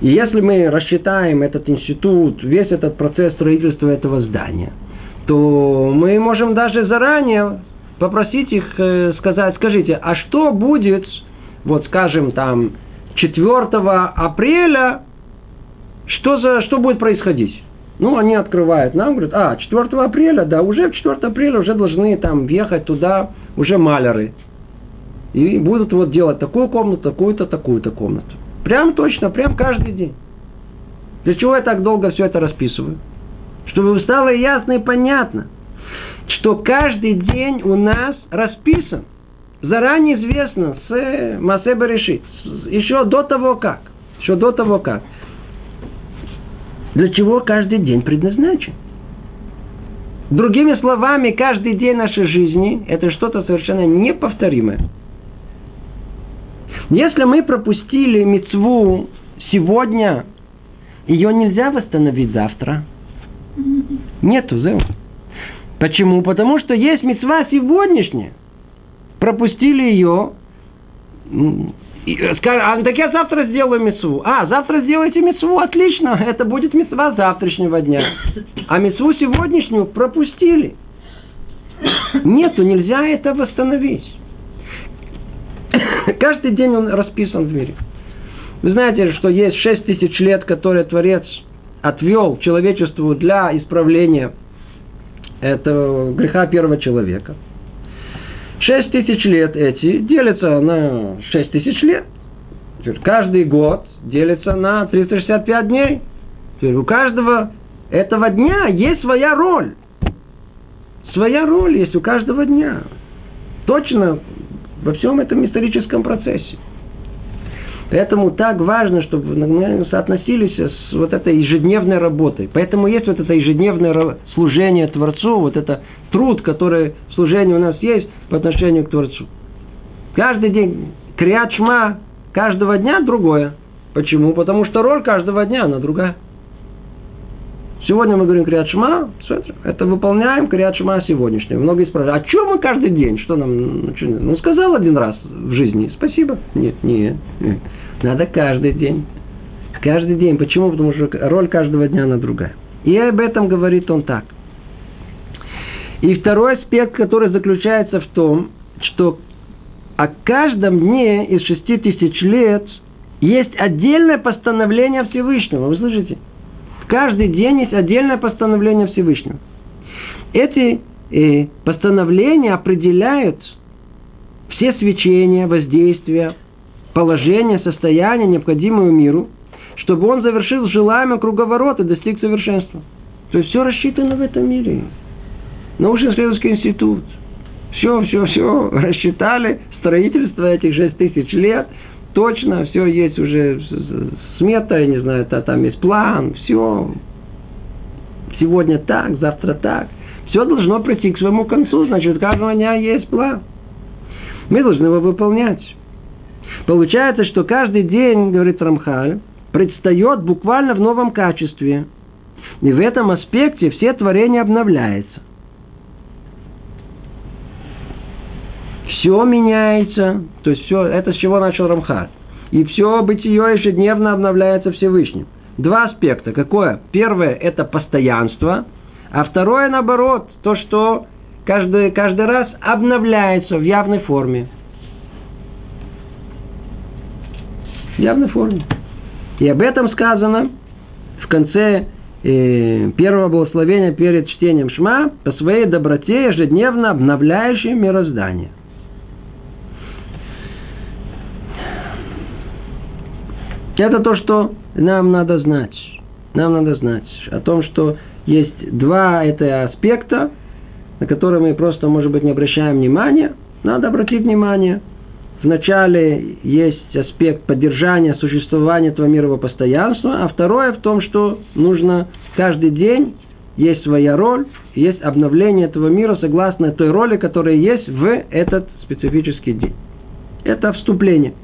И если мы рассчитаем этот институт, весь этот процесс строительства этого здания, то мы можем даже заранее попросить их э, сказать, скажите, а что будет, вот скажем, там, 4 апреля, что, за, что будет происходить? Ну, они открывают нам, говорят, а, 4 апреля, да, уже 4 апреля уже должны там въехать туда уже маляры. И будут вот делать такую комнату, такую-то, такую-то комнату. Прям точно, прям каждый день. Для чего я так долго все это расписываю? Чтобы стало ясно и понятно, что каждый день у нас расписан. Заранее известно с Масеба решит. Еще до того как. Еще до того как. Для чего каждый день предназначен? Другими словами, каждый день нашей жизни – это что-то совершенно неповторимое. Если мы пропустили мецву сегодня, ее нельзя восстановить завтра. Нету, да? Почему? Потому что есть мецва сегодняшняя. Пропустили ее, Скажем, а так я завтра сделаю мецву. А, завтра сделайте мецву, отлично. Это будет мецва завтрашнего дня. А мецву сегодняшнюю пропустили. Нету, нельзя это восстановить. Каждый день он расписан в мире. Вы знаете, что есть шесть тысяч лет, которые Творец отвел человечеству для исправления этого греха первого человека – Шесть тысяч лет эти делятся на шесть тысяч лет. Каждый год делится на 365 дней. У каждого этого дня есть своя роль. Своя роль есть у каждого дня. Точно во всем этом историческом процессе. Поэтому так важно, чтобы мы соотносились с вот этой ежедневной работой. Поэтому есть вот это ежедневное служение Творцу, вот это труд, который в служении у нас есть по отношению к Творцу. Каждый день криат шма каждого дня другое. Почему? Потому что роль каждого дня, она другая. Сегодня мы говорим Криат Шма, это выполняем Криат Шма сегодняшнего. Многие спрашивают, а что мы каждый день? Что нам? Ну, ну, сказал один раз в жизни, спасибо. Нет, нет, нет. Надо каждый день. Каждый день. Почему? Потому что роль каждого дня она другая. И об этом говорит он так. И второй аспект, который заключается в том, что о каждом дне из шести тысяч лет есть отдельное постановление Всевышнего. Вы слышите? Каждый день есть отдельное постановление Всевышнего. Эти э, постановления определяют все свечения, воздействия, положение, состояние, необходимое миру, чтобы он завершил желаемый круговорот и достиг совершенства. То есть все рассчитано в этом мире. Научно-исследовательский институт. Все, все, все рассчитали, строительство этих 6 тысяч лет, точно, все есть уже смета, я не знаю, там есть план, все. Сегодня так, завтра так. Все должно прийти к своему концу, значит, каждого дня есть план. Мы должны его выполнять. Получается, что каждый день, говорит Рамхаль, предстает буквально в новом качестве. И в этом аспекте все творения обновляется. Все меняется, то есть все, это с чего начал Рамхаль. И все бытие ежедневно обновляется Всевышним. Два аспекта. Какое? Первое – это постоянство, а второе, наоборот, то, что каждый, каждый раз обновляется в явной форме. В явной форме. И об этом сказано в конце э, первого благословения перед чтением Шма по своей доброте ежедневно обновляющей мироздание. Это то, что нам надо знать. Нам надо знать о том, что есть два это аспекта, на которые мы просто, может быть, не обращаем внимания. Надо обратить внимание – Вначале есть аспект поддержания существования этого мира постоянства, а второе в том, что нужно каждый день есть своя роль, есть обновление этого мира согласно той роли, которая есть в этот специфический день. Это вступление.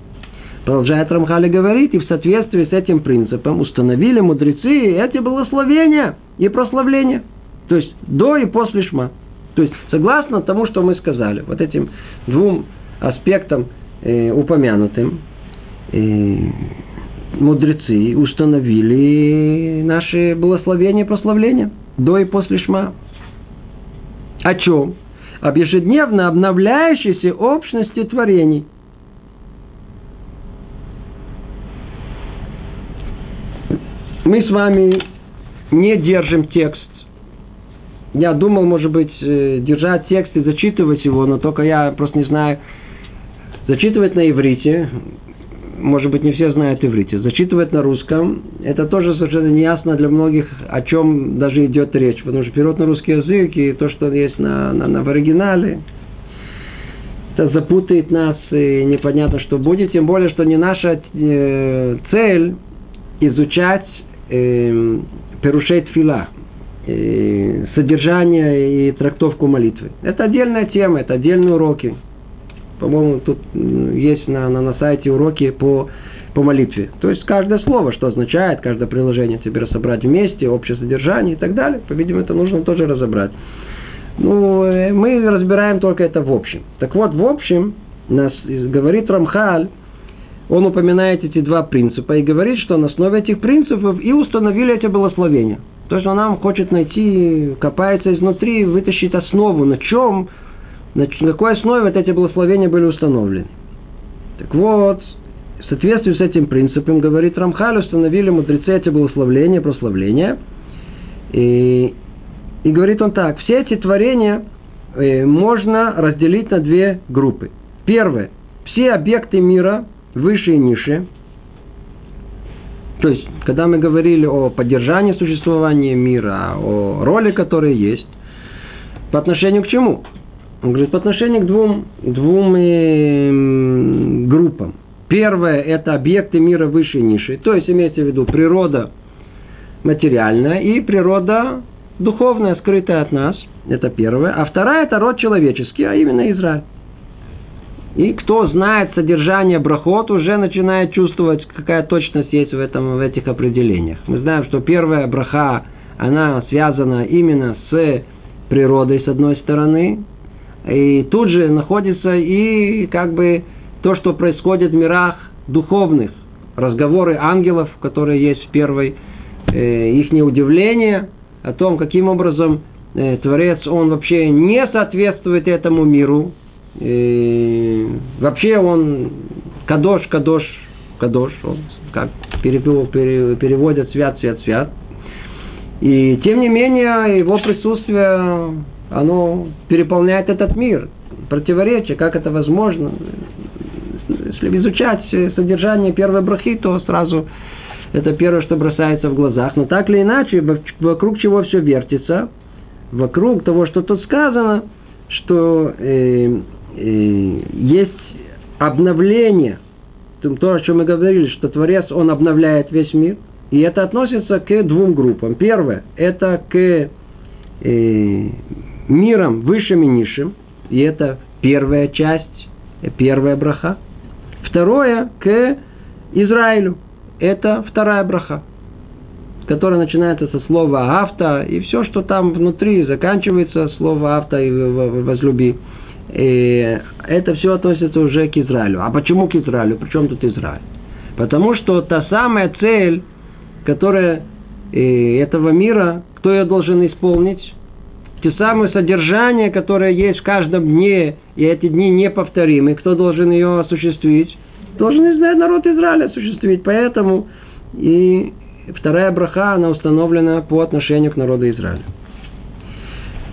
Продолжает Рамхали говорить, и в соответствии с этим принципом установили мудрецы эти благословения и прославления. То есть до и после шма. То есть согласно тому, что мы сказали, вот этим двум аспектам э, упомянутым, э, мудрецы установили наши благословения и прославления до и после шма. О чем? Об ежедневно обновляющейся общности творений. Мы с вами не держим текст. Я думал, может быть, э, держать текст и зачитывать его, но только я просто не знаю, Зачитывать на иврите, может быть, не все знают иврите, зачитывать на русском, это тоже совершенно неясно для многих, о чем даже идет речь, потому что перевод на русский язык и то, что есть на, на, на в оригинале, это запутает нас, и непонятно, что будет, тем более, что не наша э, цель изучать э, перушей тфила, э, содержание и трактовку молитвы. Это отдельная тема, это отдельные уроки – по-моему, тут есть на, на, на сайте уроки по, по молитве. То есть каждое слово, что означает, каждое приложение тебе собрать вместе, общее содержание и так далее. По-видимому, это нужно тоже разобрать. Ну, э, мы разбираем только это в общем. Так вот, в общем, нас говорит Рамхаль, он упоминает эти два принципа и говорит, что на основе этих принципов и установили эти благословения. То есть он нам хочет найти, копается изнутри, вытащить основу, на чем на какой основе вот эти благословения были установлены. Так вот, в соответствии с этим принципом, говорит Рамхаль, установили мудрецы эти благословления, прославления. И, и говорит он так, все эти творения э, можно разделить на две группы. Первое, все объекты мира, выше и ниже, то есть, когда мы говорили о поддержании существования мира, о роли, которая есть, по отношению к чему? Он говорит, по отношению к двум, двум э, группам. Первое – это объекты мира выше и ниже. То есть, имеется в виду природа материальная и природа духовная, скрытая от нас. Это первое. А вторая – это род человеческий, а именно Израиль. И кто знает содержание брахот, уже начинает чувствовать, какая точность есть в, этом, в этих определениях. Мы знаем, что первая браха, она связана именно с природой, с одной стороны, и тут же находится и как бы то, что происходит в мирах духовных, разговоры ангелов, которые есть в первой, э, их удивление о том, каким образом э, Творец, он вообще не соответствует этому миру. Э, вообще он кадош, кадош, кадош, он как переводят свят, свят, свят. И тем не менее его присутствие оно переполняет этот мир. Противоречие, как это возможно. Если изучать содержание первой брахи, то сразу это первое, что бросается в глазах. Но так или иначе, вокруг чего все вертится, вокруг того, что тут сказано, что э, э, есть обновление, то, о чем мы говорили, что Творец, он обновляет весь мир, и это относится к двум группам. Первое, это к э, мирам высшим и низшим, и это первая часть, первая браха. Второе, к Израилю, это вторая браха которая начинается со слова «авто», и все, что там внутри, заканчивается слово «авто» и «возлюби». И это все относится уже к Израилю. А почему к Израилю? Причем тут Израиль? Потому что та самая цель, которая этого мира, кто ее должен исполнить? Те самые содержания, которые есть в каждом дне, и эти дни неповторимы. Кто должен ее осуществить? Должен знать народ Израиля осуществить. Поэтому и вторая браха, она установлена по отношению к народу Израиля.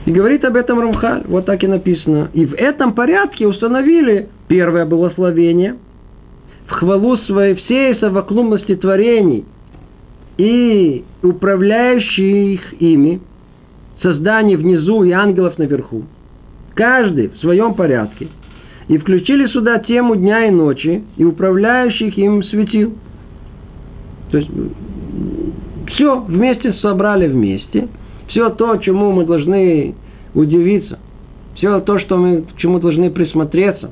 И говорит об этом Рамхаль, вот так и написано. И в этом порядке установили первое благословение в хвалу своей всей совокупности творений и управляющих ими, создание внизу и ангелов наверху, каждый в своем порядке, и включили сюда тему дня и ночи и управляющих им светил. То есть все вместе собрали вместе. Все то, чему мы должны удивиться. Все то, что мы, к чему должны присмотреться.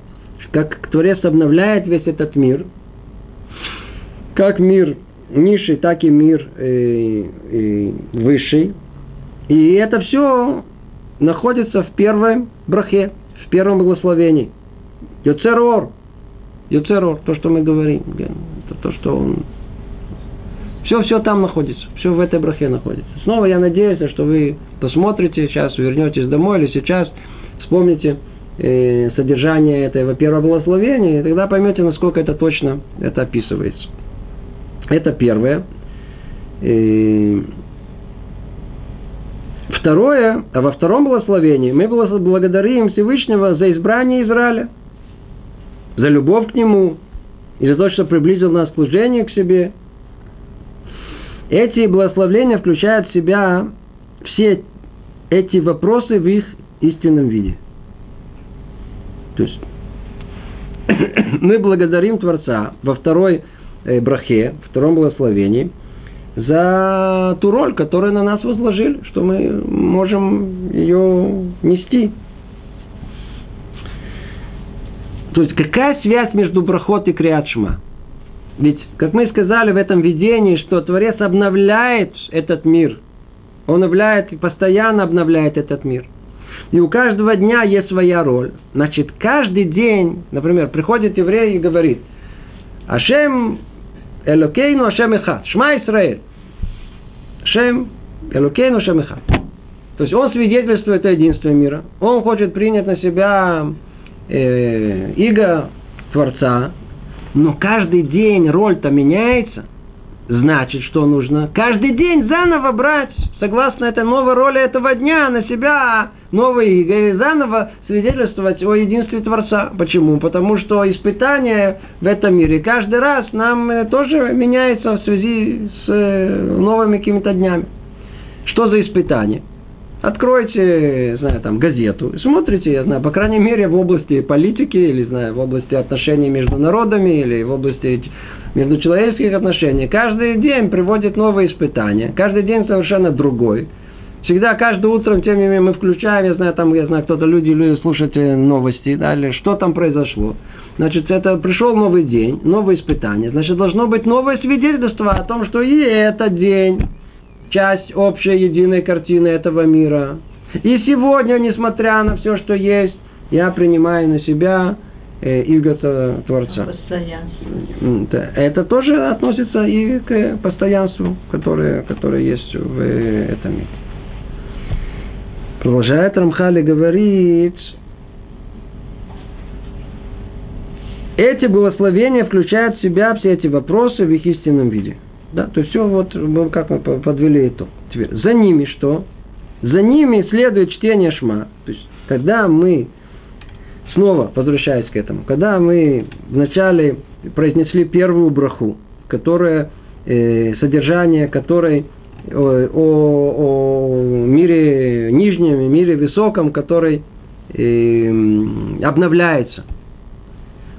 Как Творец обновляет весь этот мир. Как мир низший, так и мир э, э, высший. И это все находится в первом брахе, в первом благословении. Йоцерор. Йоцерор, то, что мы говорим. Это то, что он все-все там находится, все в этой брахе находится. Снова я надеюсь, что вы посмотрите, сейчас вернетесь домой или сейчас вспомните э, содержание этого первого благословения, и тогда поймете, насколько это точно это описывается. Это первое. Э, второе, а во втором благословении мы благодарим Всевышнего за избрание Израиля, за любовь к Нему, и за то, что приблизил нас к служению к себе – эти благословления включают в себя все эти вопросы в их истинном виде. То есть мы благодарим Творца во второй э, брахе, втором благословении, за ту роль, которую на нас возложили, что мы можем ее нести. То есть какая связь между брахот и криатшма? Ведь, как мы сказали в этом видении, что Творец обновляет этот мир. Он обновляет, постоянно обновляет этот мир. И у каждого дня есть своя роль. Значит, каждый день, например, приходит еврей и говорит, Ашем Элокейну Ашем Эхад, Шма Исраэль. Ашем Элокейну Ашем Эхад. То есть он свидетельствует о единстве мира. Он хочет принять на себя э, иго Творца, но каждый день роль-то меняется. Значит, что нужно? Каждый день заново брать, согласно этой новой роли этого дня, на себя новые и заново свидетельствовать о единстве Творца. Почему? Потому что испытания в этом мире каждый раз нам э, тоже меняется в связи с э, новыми какими-то днями. Что за испытание? Откройте, знаю, там, газету, смотрите, я знаю, по крайней мере, в области политики, или, знаю, в области отношений между народами, или в области между человеческих отношений. Каждый день приводит новые испытания. Каждый день совершенно другой. Всегда, каждое утро, тем не менее, мы включаем, я знаю, там, я знаю, кто-то люди любят слушать э, новости, да, или что там произошло. Значит, это пришел новый день, новое испытание. Значит, должно быть новое свидетельство о том, что и этот день часть общей единой картины этого мира. И сегодня, несмотря на все, что есть, я принимаю на себя э, иго Творца. Постоянство. Это тоже относится и к постоянству, которое, которое есть в этом мире. Продолжает Рамхали говорить, эти благословения включают в себя все эти вопросы в их истинном виде. Да, то есть все вот как мы подвели это. Теперь за ними что? За ними следует чтение шма. То есть когда мы снова возвращаясь к этому, когда мы вначале произнесли первую браху, которая э, содержание которой о, о, мире нижнем и мире высоком, который э, обновляется.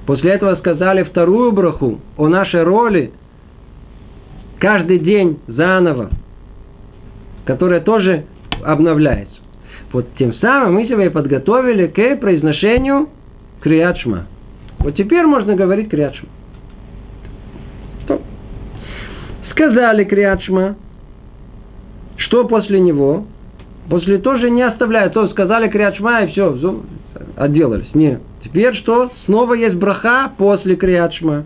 После этого сказали вторую браху о нашей роли каждый день заново, которая тоже обновляется. Вот тем самым мы себя подготовили к произношению криячма. Вот теперь можно говорить криячма. Сказали криячма, что после него? После тоже не оставляют. То сказали криячма и все, отделались. Нет. Теперь что? Снова есть браха после криячма.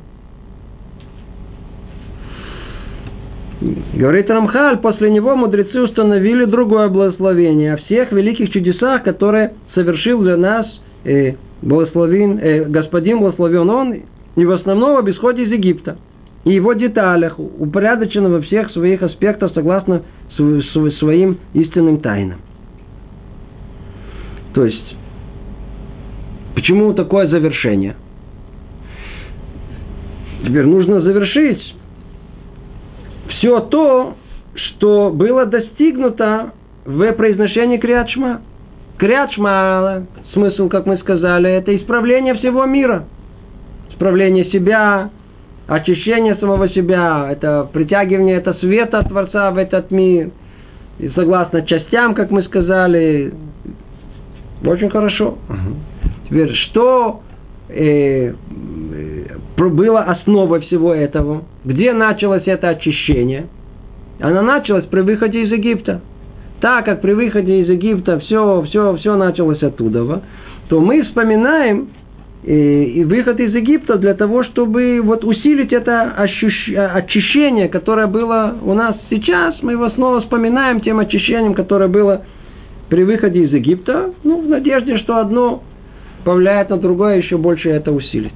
Говорит Рамхаль, после него мудрецы установили другое благословение о всех великих чудесах, которые совершил для нас э, благословен, э, Господин благословен Он, и в основном об исходе из Египта. И его деталях, упорядочено во всех своих аспектах согласно своим истинным тайнам. То есть, почему такое завершение? Теперь нужно завершить все то, что было достигнуто в произношении Криачма. Криачма, смысл, как мы сказали, это исправление всего мира. Исправление себя, очищение самого себя, это притягивание это света Творца в этот мир. И согласно частям, как мы сказали, очень хорошо. Теперь, что э, было основой всего этого. Где началось это очищение? Она началась при выходе из Египта. Так как при выходе из Египта все, все, все началось оттуда, то мы вспоминаем и, э, и выход из Египта для того, чтобы вот усилить это ощущ... очищение, которое было у нас сейчас. Мы его снова вспоминаем тем очищением, которое было при выходе из Египта, ну, в надежде, что одно повлияет на другое, еще больше это усилит.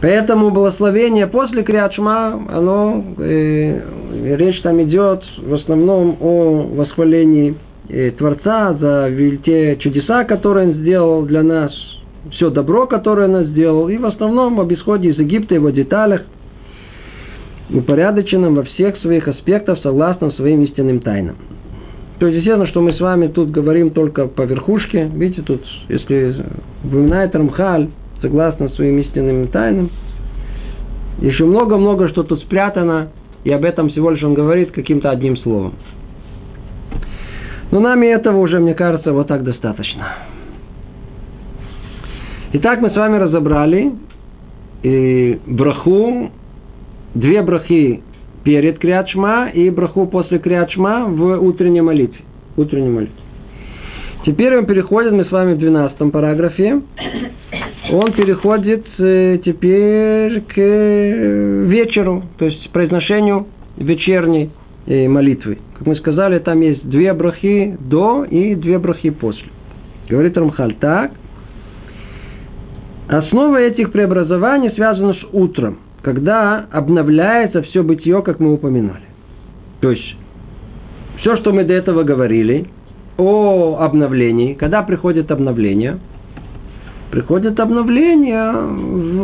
Поэтому благословение после Криачма, оно, э, речь там идет в основном о восхвалении э, Творца за те чудеса, которые Он сделал для нас, все добро, которое Он сделал, и в основном об исходе из Египта, его деталях, упорядоченном во всех своих аспектах, согласно своим истинным тайнам. То есть, естественно, что мы с вами тут говорим только по верхушке. Видите, тут, если упоминает Рамхаль, согласно своим истинным тайнам. Еще много-много, что тут спрятано, и об этом всего лишь он говорит каким-то одним словом. Но нам и этого уже, мне кажется, вот так достаточно. Итак, мы с вами разобрали и браху, две брахи перед Криачма и браху после Криачма в утренней молитве. Утренней молитве. Теперь мы переходим, мы с вами в 12 параграфе он переходит э, теперь к вечеру, то есть произношению вечерней э, молитвы. Как мы сказали, там есть две брахи до и две брахи после. Говорит Рамхаль так. Основа этих преобразований связана с утром, когда обновляется все бытие, как мы упоминали. То есть, все, что мы до этого говорили о обновлении, когда приходит обновление – приходит обновление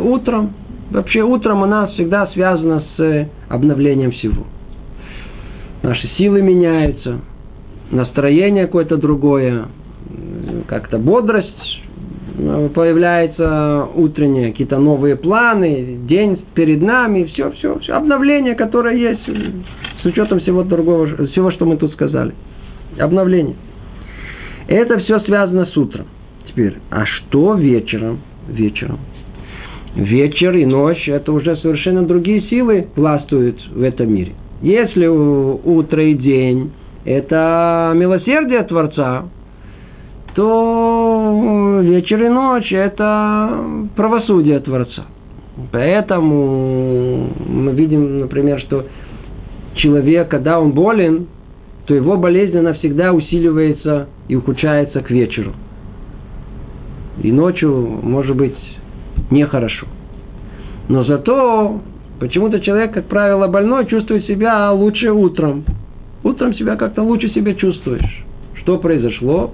утром. Вообще утром у нас всегда связано с э, обновлением всего. Наши силы меняются, настроение какое-то другое, как-то бодрость э, появляется утреннее, какие-то новые планы, день перед нами, все, все, все, обновление, которое есть с учетом всего другого, всего, что мы тут сказали. Обновление. Это все связано с утром теперь, а что вечером? Вечером. Вечер и ночь – это уже совершенно другие силы властвуют в этом мире. Если утро и день – это милосердие Творца, то вечер и ночь – это правосудие Творца. Поэтому мы видим, например, что человек, когда он болен, то его болезнь навсегда усиливается и ухудшается к вечеру – и ночью, может быть, нехорошо. Но зато почему-то человек, как правило, больной, чувствует себя лучше утром. Утром себя как-то лучше себя чувствуешь. Что произошло?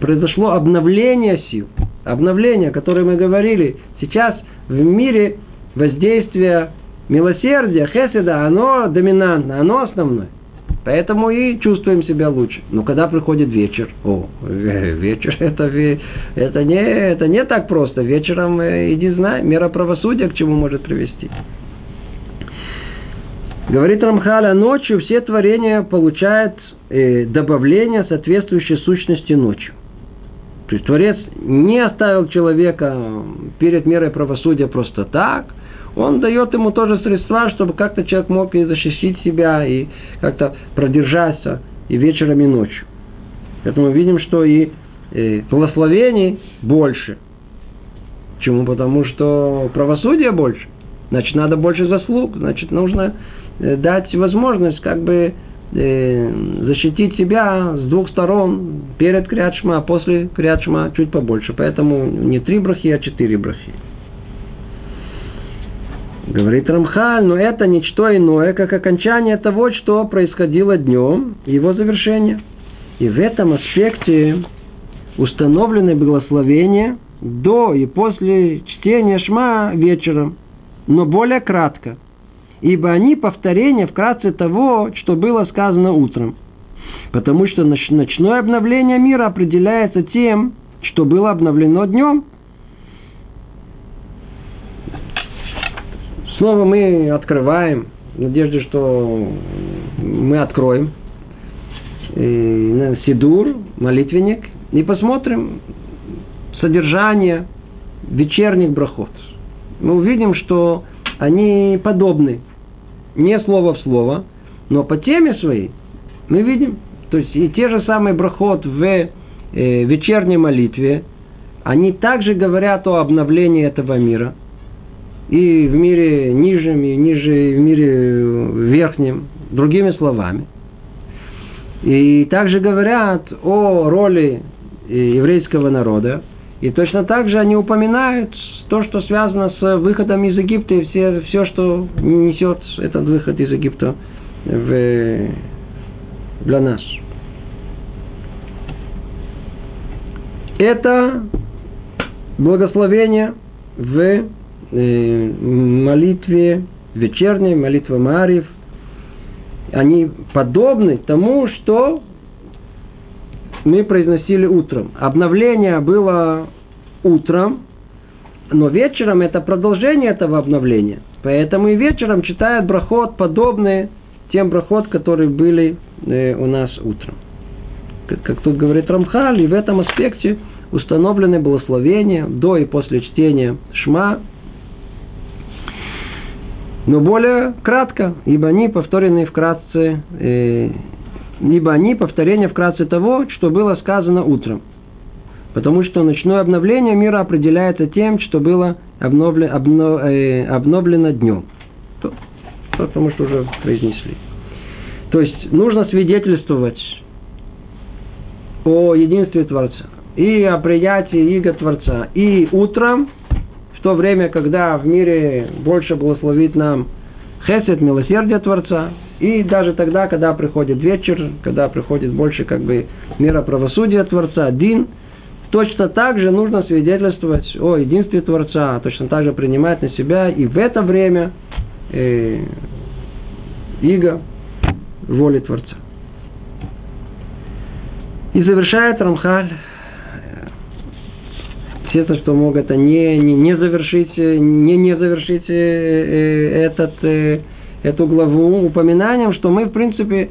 Произошло обновление сил. Обновление, о котором мы говорили. Сейчас в мире воздействие милосердия, хеседа, оно доминантно, оно основное. Поэтому и чувствуем себя лучше. Но когда приходит вечер, о, вечер это, это, не, это не так просто. Вечером, э, иди знай, мера правосудия к чему может привести. Говорит Рамхаля, ночью все творения получают э, добавление, соответствующее сущности ночью. То есть Творец не оставил человека перед мерой правосудия просто так. Он дает ему тоже средства, чтобы как-то человек мог и защитить себя, и как-то продержаться и вечером, и ночью. Поэтому видим, что и э, благословений больше. Почему? Потому что правосудие больше. Значит, надо больше заслуг. Значит, нужно дать возможность как бы э, защитить себя с двух сторон перед Криадшма, а после Криадшма чуть побольше. Поэтому не три брахи, а четыре брахи. Говорит Рамхаль, но это ничто иное, как окончание того, что происходило днем, его завершение. И в этом аспекте установлены благословения до и после чтения Шма вечером, но более кратко – ибо они повторение вкратце того, что было сказано утром. Потому что ночное обновление мира определяется тем, что было обновлено днем. Снова мы открываем, в надежде, что мы откроем Сидур, молитвенник, и посмотрим содержание вечерних брахот. Мы увидим, что они подобны не слово в слово, но по теме своей мы видим, то есть и те же самые брахот в э, вечерней молитве, они также говорят о обновлении этого мира. И в мире нижнем, и ниже в мире верхнем, другими словами. И также говорят о роли э, еврейского народа. И точно так же они упоминают то, что связано с выходом из Египта и все, все что несет этот выход из Египта в, для нас. Это благословение в э, молитве вечерней, молитва Мариев. Они подобны тому, что мы произносили утром. Обновление было утром, но вечером это продолжение этого обновления. Поэтому и вечером читают брахот, подобные тем брахот, которые были э, у нас утром. Как, тут говорит Рамхаль, и в этом аспекте установлены благословения до и после чтения Шма, но более кратко, ибо они повторены вкратце, э, ибо они повторение вкратце того, что было сказано утром. Потому что ночное обновление мира определяется тем, что было обновлено, обно, э, обновлено днем. То, потому что уже произнесли. То есть нужно свидетельствовать о единстве Творца и о приятии Иго Творца. И утром, в то время, когда в мире больше благословит нам хесед, милосердие Творца, и даже тогда, когда приходит вечер, когда приходит больше как бы мира правосудия Творца, Дин – Точно так же нужно свидетельствовать о единстве Творца, точно так же принимать на себя и в это время э, иго воли Творца. И завершает Рамхаль все то, что мог это не, не, не завершить, не, не завершить э, э, этот, э, эту главу упоминанием, что мы, в принципе,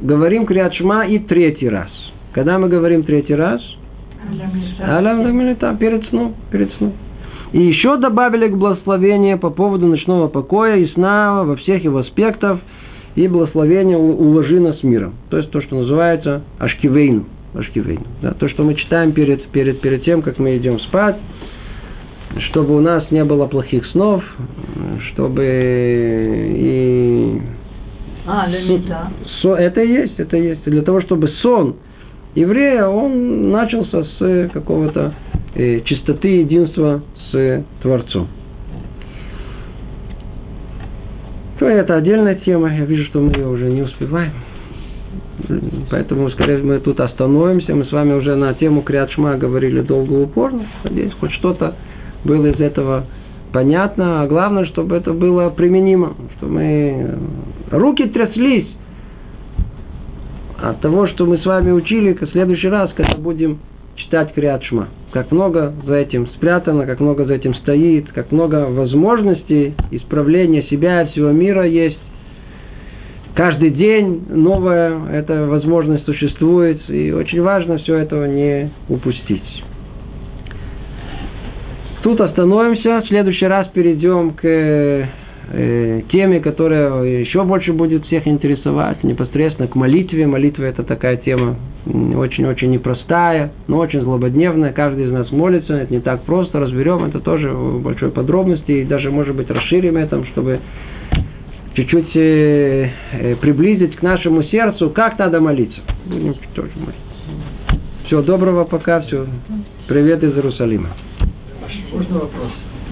говорим Криадшма и третий раз. Когда мы говорим третий раз – Алям Дамилита, перед сном, перед сном. И еще добавили к благословению по поводу ночного покоя и сна во всех его аспектах и благословения уложи нас миром. То есть то, что называется ашкивейн. ашкивейн да, то, что мы читаем перед, перед, перед тем, как мы идем спать, чтобы у нас не было плохих снов, чтобы и... А, лимита. Со, это есть, это есть. Для того, чтобы сон еврея, он начался с какого-то э, чистоты единства с Творцом. То это отдельная тема, я вижу, что мы ее уже не успеваем. Поэтому, скорее мы тут остановимся. Мы с вами уже на тему Криадшма говорили долго и упорно. Надеюсь, хоть что-то было из этого понятно. А главное, чтобы это было применимо. Что мы... Руки тряслись от того, что мы с вами учили, в следующий раз, когда будем читать Криат Шма. Как много за этим спрятано, как много за этим стоит, как много возможностей исправления себя и всего мира есть. Каждый день новая эта возможность существует, и очень важно все этого не упустить. Тут остановимся, в следующий раз перейдем к э, теме, которая еще больше будет всех интересовать, непосредственно к молитве. Молитва это такая тема очень-очень непростая, но очень злободневная. Каждый из нас молится, это не так просто, разберем это тоже в большой подробности и даже, может быть, расширим это, чтобы чуть-чуть э, э, приблизить к нашему сердцу, как надо молиться. Будем тоже молиться. Всего доброго пока, все. Привет из Иерусалима. Можно вопрос?